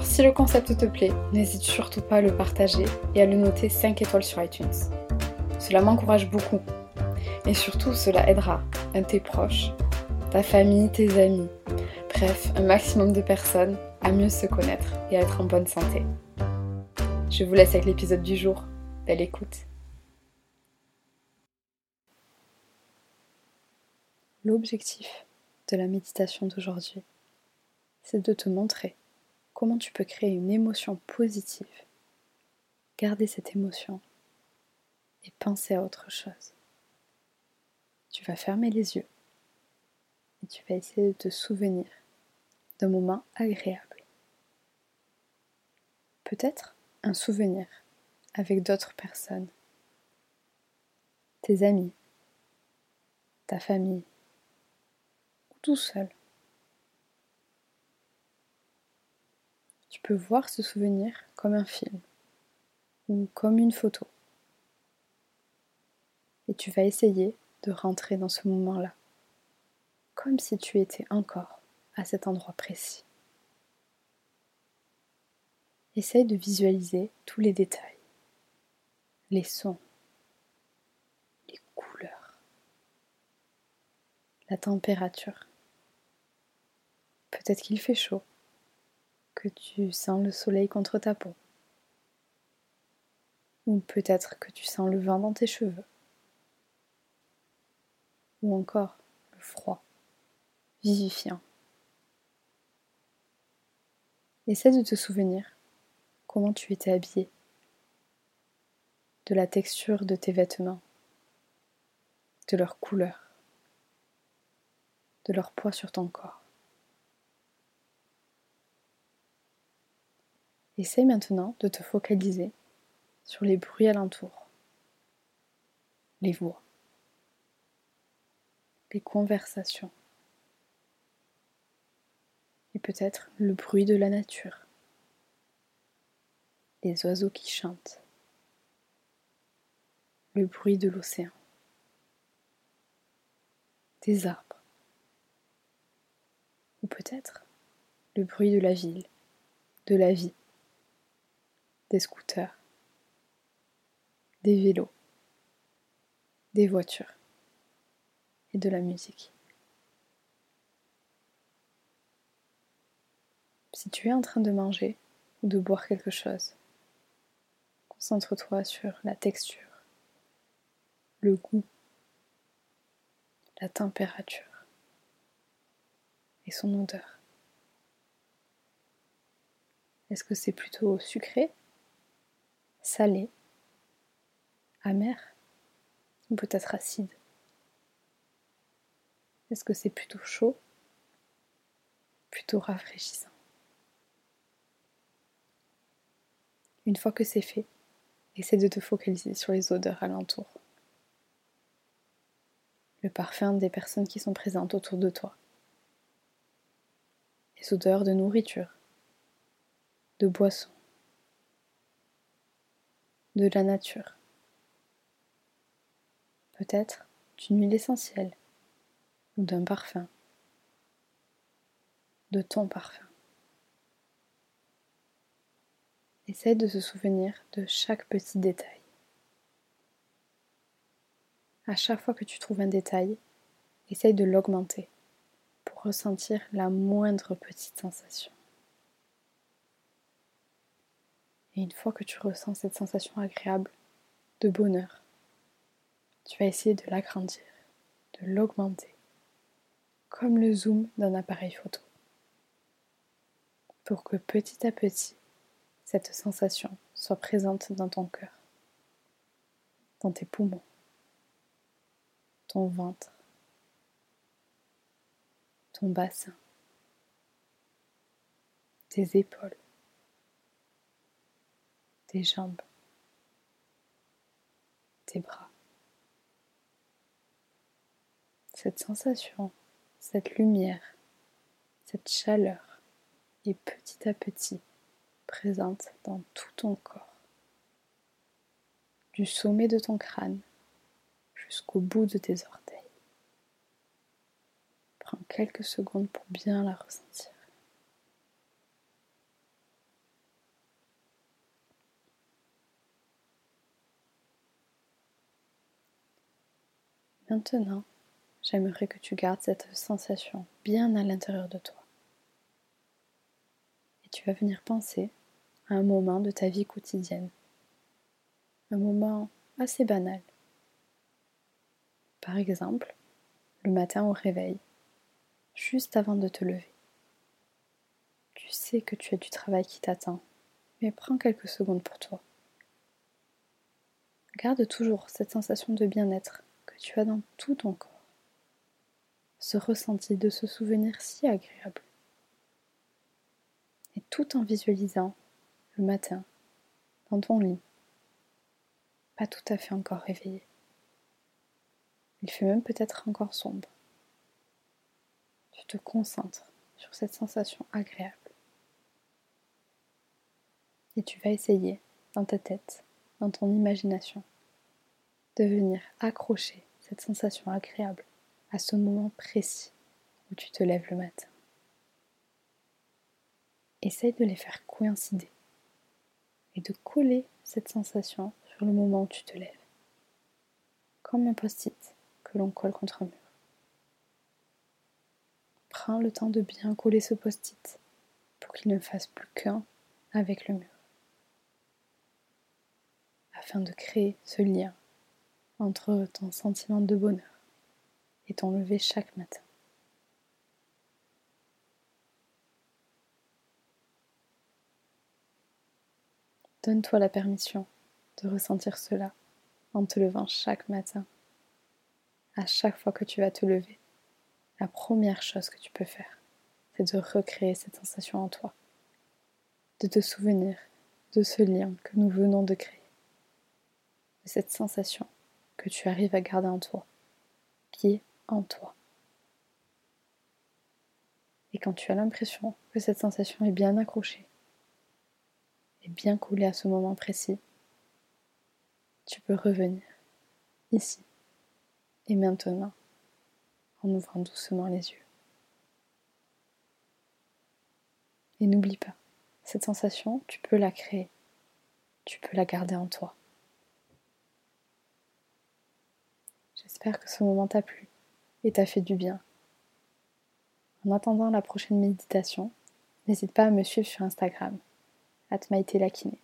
Alors si le concept te plaît, n'hésite surtout pas à le partager et à le noter 5 étoiles sur iTunes. Cela m'encourage beaucoup. Et surtout, cela aidera un tes proches, ta famille, tes amis, bref, un maximum de personnes à mieux se connaître et à être en bonne santé. Je vous laisse avec l'épisode du jour. Belle écoute. L'objectif de la méditation d'aujourd'hui, c'est de te montrer comment tu peux créer une émotion positive, garder cette émotion et penser à autre chose. Tu vas fermer les yeux et tu vas essayer de te souvenir d'un moment agréable. Peut-être un souvenir avec d'autres personnes, tes amis, ta famille, ou tout seul. Tu peux voir ce souvenir comme un film ou comme une photo. Et tu vas essayer de rentrer dans ce moment-là, comme si tu étais encore à cet endroit précis. Essaye de visualiser tous les détails, les sons, les couleurs, la température. Peut-être qu'il fait chaud, que tu sens le soleil contre ta peau. Ou peut-être que tu sens le vent dans tes cheveux. Ou encore le froid, vivifiant. Essaie de te souvenir comment tu étais habillé, de la texture de tes vêtements, de leur couleur, de leur poids sur ton corps. Essaye maintenant de te focaliser sur les bruits alentours, les voix, les conversations. Et peut-être le bruit de la nature. Les oiseaux qui chantent, le bruit de l'océan, des arbres, ou peut-être le bruit de la ville, de la vie, des scooters, des vélos, des voitures et de la musique. Si tu es en train de manger ou de boire quelque chose, Concentre-toi sur la texture, le goût, la température et son odeur. Est-ce que c'est plutôt sucré, salé, amer ou peut-être acide? Est-ce que c'est plutôt chaud, plutôt rafraîchissant? Une fois que c'est fait, Essaie de te focaliser sur les odeurs alentour. Le parfum des personnes qui sont présentes autour de toi. Les odeurs de nourriture, de boissons, de la nature. Peut-être d'une huile essentielle ou d'un parfum, de ton parfum. Essaye de se souvenir de chaque petit détail. À chaque fois que tu trouves un détail, essaye de l'augmenter pour ressentir la moindre petite sensation. Et une fois que tu ressens cette sensation agréable de bonheur, tu vas essayer de l'agrandir, de l'augmenter, comme le zoom d'un appareil photo, pour que petit à petit, cette sensation soit présente dans ton cœur, dans tes poumons, ton ventre, ton bassin, tes épaules, tes jambes, tes bras. Cette sensation, cette lumière, cette chaleur est petit à petit présente dans tout ton corps, du sommet de ton crâne jusqu'au bout de tes orteils. Prends quelques secondes pour bien la ressentir. Maintenant, j'aimerais que tu gardes cette sensation bien à l'intérieur de toi. Et tu vas venir penser à un moment de ta vie quotidienne. Un moment assez banal. Par exemple, le matin au réveil, juste avant de te lever. Tu sais que tu as du travail qui t'attend, mais prends quelques secondes pour toi. Garde toujours cette sensation de bien-être tu as dans tout ton corps. Ce ressenti de ce souvenir si agréable. Et tout en visualisant le matin, dans ton lit, pas tout à fait encore réveillé. Il fait même peut-être encore sombre. Tu te concentres sur cette sensation agréable. Et tu vas essayer, dans ta tête, dans ton imagination, de venir accrocher cette sensation agréable à ce moment précis où tu te lèves le matin. Essaye de les faire coïncider et de coller cette sensation sur le moment où tu te lèves, comme un post-it que l'on colle contre un mur. Prends le temps de bien coller ce post-it pour qu'il ne fasse plus qu'un avec le mur, afin de créer ce lien entre ton sentiment de bonheur et ton lever chaque matin. Donne-toi la permission de ressentir cela en te levant chaque matin. À chaque fois que tu vas te lever, la première chose que tu peux faire, c'est de recréer cette sensation en toi, de te souvenir de ce lien que nous venons de créer, de cette sensation que tu arrives à garder en toi, qui est en toi. Et quand tu as l'impression que cette sensation est bien accrochée, et bien collée à ce moment précis, tu peux revenir ici et maintenant en ouvrant doucement les yeux. Et n'oublie pas, cette sensation, tu peux la créer, tu peux la garder en toi. J'espère que ce moment t'a plu et t'a fait du bien. En attendant la prochaine méditation, n'hésite pas à me suivre sur Instagram, @maïtelakine.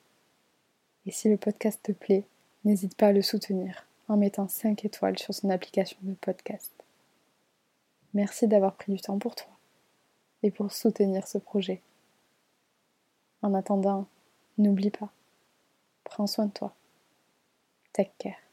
Et si le podcast te plaît, n'hésite pas à le soutenir en mettant 5 étoiles sur son application de podcast. Merci d'avoir pris du temps pour toi et pour soutenir ce projet. En attendant, n'oublie pas, prends soin de toi. Take care.